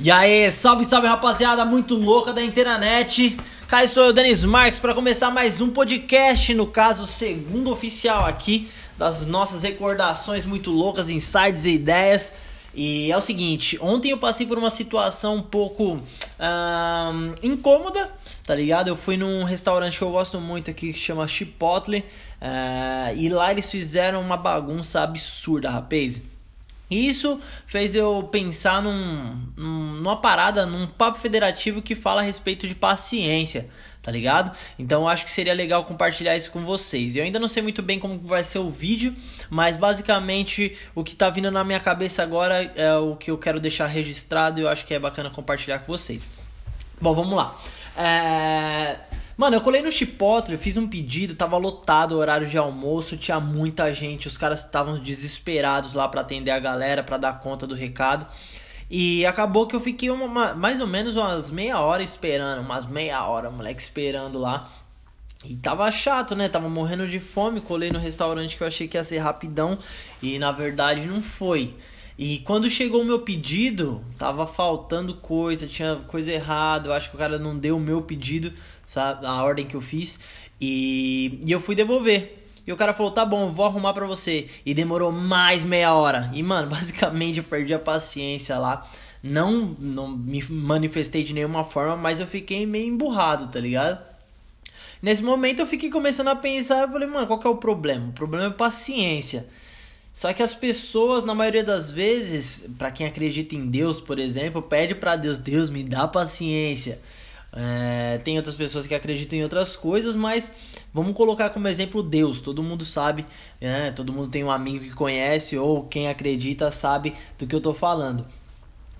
E aí, salve, salve rapaziada, muito louca da internet. Cá sou eu, Denis Marques, para começar mais um podcast, no caso, segundo oficial aqui, das nossas recordações muito loucas, insights e ideias. E é o seguinte, ontem eu passei por uma situação um pouco incômoda, tá ligado? Eu fui num restaurante que eu gosto muito aqui, que chama Chipotle, uh, e lá eles fizeram uma bagunça absurda, rapaz. Isso fez eu pensar num, num, numa parada, num papo federativo que fala a respeito de paciência, tá ligado? Então acho que seria legal compartilhar isso com vocês. Eu ainda não sei muito bem como vai ser o vídeo, mas basicamente o que tá vindo na minha cabeça agora é o que eu quero deixar registrado e eu acho que é bacana compartilhar com vocês. Bom, vamos lá. É... Mano, eu colei no Chipotle, fiz um pedido, tava lotado o horário de almoço, tinha muita gente, os caras estavam desesperados lá para atender a galera, para dar conta do recado. E acabou que eu fiquei uma, mais ou menos umas meia hora esperando, umas meia hora, moleque, esperando lá. E tava chato, né? Tava morrendo de fome, colei no restaurante que eu achei que ia ser rapidão e na verdade não foi. E quando chegou o meu pedido, tava faltando coisa, tinha coisa errada, eu acho que o cara não deu o meu pedido, sabe? A ordem que eu fiz. E, e eu fui devolver. E o cara falou: tá bom, vou arrumar pra você. E demorou mais meia hora. E, mano, basicamente eu perdi a paciência lá. Não, não me manifestei de nenhuma forma, mas eu fiquei meio emburrado, tá ligado? Nesse momento eu fiquei começando a pensar, eu falei, mano, qual que é o problema? O problema é paciência. Só que as pessoas, na maioria das vezes, para quem acredita em Deus, por exemplo, pede para Deus, Deus me dá paciência. É, tem outras pessoas que acreditam em outras coisas, mas vamos colocar como exemplo Deus. Todo mundo sabe, né? todo mundo tem um amigo que conhece ou quem acredita sabe do que eu tô falando.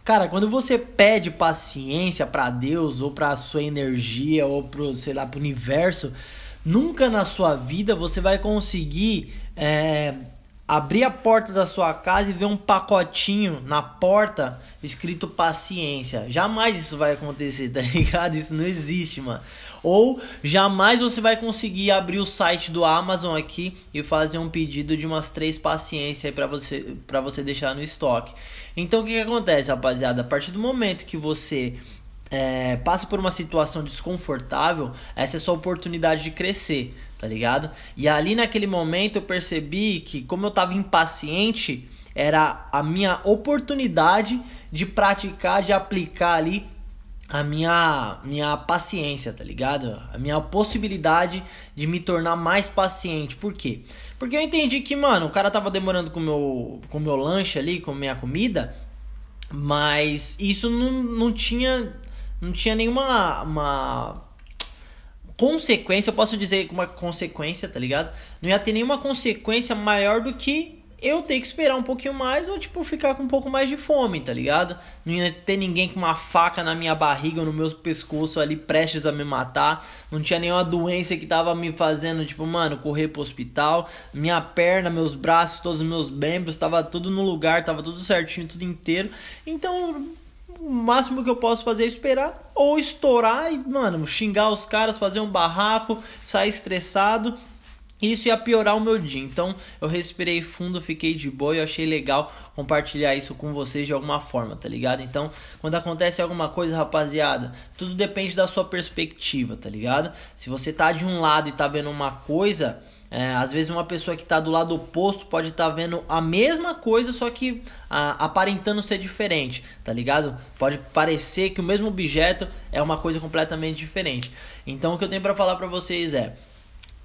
Cara, quando você pede paciência para Deus ou para sua energia ou pro, sei lá, pro universo, nunca na sua vida você vai conseguir é, abrir a porta da sua casa e ver um pacotinho na porta escrito paciência. Jamais isso vai acontecer, tá ligado? Isso não existe, mano. Ou jamais você vai conseguir abrir o site do Amazon aqui e fazer um pedido de umas três paciências para você para você deixar no estoque. Então o que, que acontece, rapaziada? A partir do momento que você é, passa por uma situação desconfortável, essa é sua oportunidade de crescer, tá ligado? E ali naquele momento eu percebi que, como eu tava impaciente, era a minha oportunidade de praticar, de aplicar ali a minha, minha paciência, tá ligado? A minha possibilidade de me tornar mais paciente. Por quê? Porque eu entendi que, mano, o cara tava demorando com meu, com meu lanche ali, com minha comida, mas isso não, não tinha não tinha nenhuma uma consequência, eu posso dizer uma consequência, tá ligado? Não ia ter nenhuma consequência maior do que eu ter que esperar um pouquinho mais ou tipo ficar com um pouco mais de fome, tá ligado? Não ia ter ninguém com uma faca na minha barriga ou no meu pescoço ali prestes a me matar. Não tinha nenhuma doença que tava me fazendo, tipo, mano, correr pro hospital. Minha perna, meus braços, todos os meus membros, tava tudo no lugar, tava tudo certinho, tudo inteiro. Então, o máximo que eu posso fazer é esperar ou estourar e, mano, xingar os caras, fazer um barraco, sair estressado. Isso ia piorar o meu dia. Então eu respirei fundo, fiquei de boa e eu achei legal compartilhar isso com vocês de alguma forma, tá ligado? Então, quando acontece alguma coisa, rapaziada, tudo depende da sua perspectiva, tá ligado? Se você tá de um lado e tá vendo uma coisa, é, às vezes uma pessoa que está do lado oposto pode estar tá vendo a mesma coisa, só que a, aparentando ser diferente, tá ligado? Pode parecer que o mesmo objeto é uma coisa completamente diferente. Então o que eu tenho para falar para vocês é: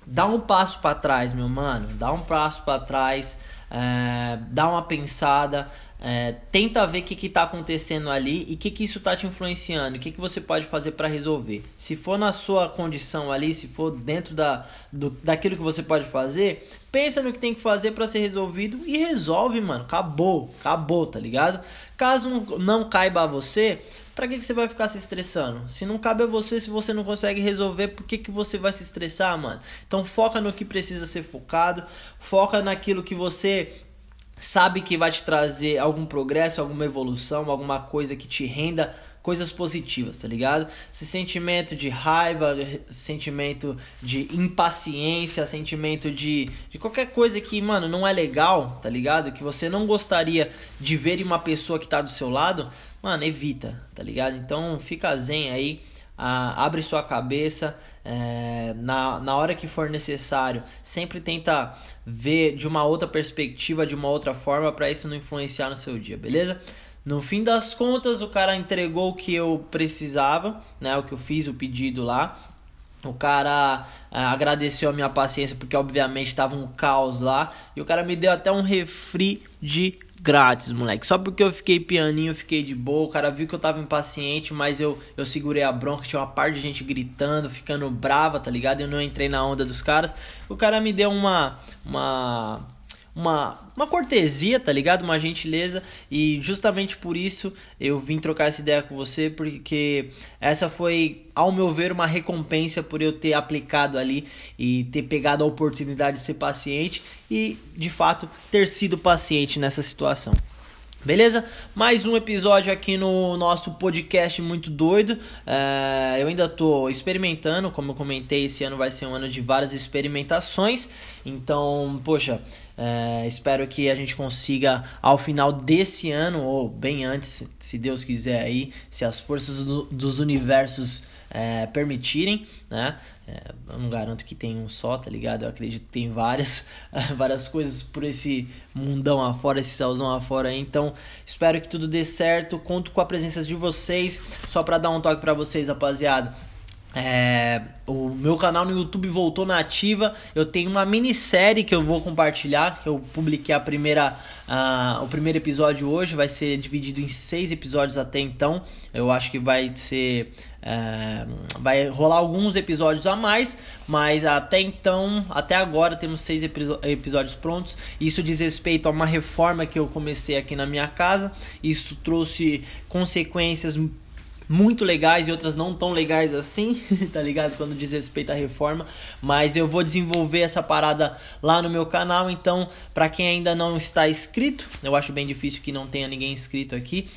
dá um passo para trás, meu mano, dá um passo para trás, é, dá uma pensada, é, tenta ver o que está acontecendo ali e o que, que isso está te influenciando, o que, que você pode fazer para resolver. Se for na sua condição ali, se for dentro da, do, daquilo que você pode fazer, pensa no que tem que fazer para ser resolvido e resolve, mano. Acabou, acabou, tá ligado? Caso não, não caiba a você, Pra que, que você vai ficar se estressando? Se não cabe a você, se você não consegue resolver, por que, que você vai se estressar, mano? Então foca no que precisa ser focado, foca naquilo que você sabe que vai te trazer algum progresso, alguma evolução, alguma coisa que te renda coisas positivas, tá ligado? Esse sentimento de raiva, sentimento de impaciência, sentimento de, de qualquer coisa que, mano, não é legal, tá ligado? Que você não gostaria de ver em uma pessoa que tá do seu lado, mano, evita, tá ligado? Então fica zen aí ah, abre sua cabeça é, na, na hora que for necessário. Sempre tenta ver de uma outra perspectiva, de uma outra forma, para isso não influenciar no seu dia, beleza? No fim das contas, o cara entregou o que eu precisava, né? O que eu fiz, o pedido lá. O cara é, agradeceu a minha paciência porque obviamente estava um caos lá e o cara me deu até um refri de grátis, moleque. Só porque eu fiquei pianinho, fiquei de boa. O cara viu que eu tava impaciente, mas eu, eu segurei a bronca. Tinha uma parte de gente gritando, ficando brava, tá ligado? Eu não entrei na onda dos caras. O cara me deu uma. uma uma, uma cortesia, tá ligado? Uma gentileza. E justamente por isso eu vim trocar essa ideia com você, porque essa foi, ao meu ver, uma recompensa por eu ter aplicado ali e ter pegado a oportunidade de ser paciente e, de fato, ter sido paciente nessa situação. Beleza? Mais um episódio aqui no nosso podcast muito doido. É, eu ainda tô experimentando, como eu comentei, esse ano vai ser um ano de várias experimentações. Então, poxa, é, espero que a gente consiga ao final desse ano, ou bem antes, se Deus quiser aí, se as forças do, dos universos é, permitirem, né? É, eu não garanto que tem um só, tá ligado? Eu acredito que tem várias, várias coisas por esse mundão afora, esse céuzão afora aí. Então, espero que tudo dê certo. Conto com a presença de vocês. Só para dar um toque para vocês, rapaziada. É, o meu canal no YouTube voltou na ativa. Eu tenho uma minissérie que eu vou compartilhar. Eu publiquei a primeira, uh, o primeiro episódio hoje. Vai ser dividido em seis episódios até então. Eu acho que vai ser. Uh, vai rolar alguns episódios a mais, mas até então, até agora, temos seis episódios prontos. Isso diz respeito a uma reforma que eu comecei aqui na minha casa. Isso trouxe consequências muito legais e outras não tão legais assim, tá ligado? Quando diz respeito à reforma, mas eu vou desenvolver essa parada lá no meu canal, então para quem ainda não está inscrito, eu acho bem difícil que não tenha ninguém inscrito aqui.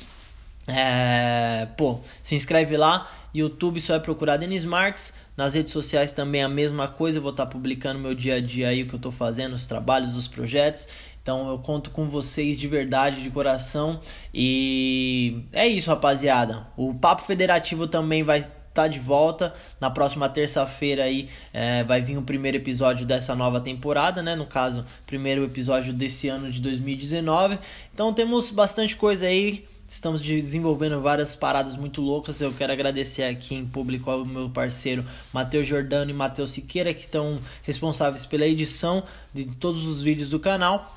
É, pô, se inscreve lá. YouTube só é procurar Denis Marques. Nas redes sociais também a mesma coisa. Eu vou estar tá publicando meu dia a dia aí, o que eu estou fazendo, os trabalhos, os projetos. Então eu conto com vocês de verdade, de coração. E é isso, rapaziada. O Papo Federativo também vai estar tá de volta. Na próxima terça-feira aí é, vai vir o primeiro episódio dessa nova temporada, né? No caso, primeiro episódio desse ano de 2019. Então temos bastante coisa aí. Estamos desenvolvendo várias paradas muito loucas. Eu quero agradecer aqui em público ao meu parceiro Matheus Jordano e Matheus Siqueira, que estão responsáveis pela edição de todos os vídeos do canal.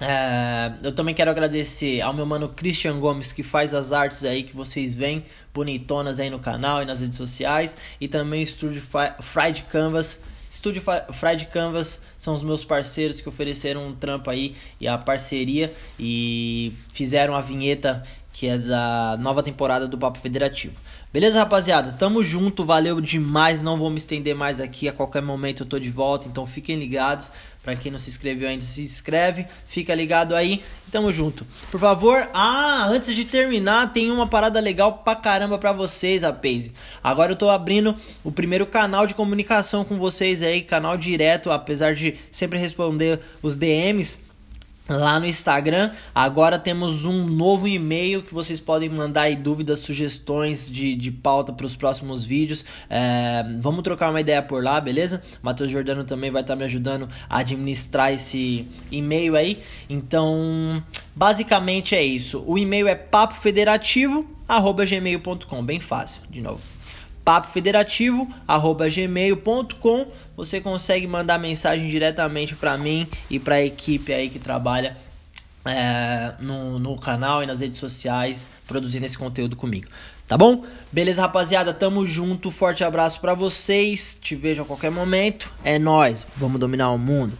É, eu também quero agradecer ao meu mano Christian Gomes que faz as artes aí que vocês veem bonitonas aí no canal e nas redes sociais. E também o estúdio Fried Canvas. Estúdio Fried Canvas são os meus parceiros que ofereceram um trampo aí e a parceria e fizeram a vinheta que é da nova temporada do Papo Federativo. Beleza, rapaziada? Tamo junto, valeu demais. Não vou me estender mais aqui. A qualquer momento eu tô de volta, então fiquem ligados. Para quem não se inscreveu ainda, se inscreve, fica ligado aí. Tamo junto. Por favor, ah, antes de terminar, tem uma parada legal pra caramba pra vocês, rapaz. Agora eu tô abrindo o primeiro canal de comunicação com vocês aí, canal direto, apesar de sempre responder os DMs lá no Instagram. Agora temos um novo e-mail que vocês podem mandar aí dúvidas, sugestões de, de pauta para os próximos vídeos. É, vamos trocar uma ideia por lá, beleza? Matheus Jordano também vai estar tá me ajudando a administrar esse e-mail aí. Então, basicamente é isso. O e-mail é papofederativo@gmail.com, bem fácil, de novo papofederativo@gmail.com. Você consegue mandar mensagem diretamente para mim e para a equipe aí que trabalha é, no, no canal e nas redes sociais produzindo esse conteúdo comigo. Tá bom? Beleza, rapaziada? Tamo junto. Forte abraço para vocês. Te vejo a qualquer momento. É nós. Vamos dominar o mundo.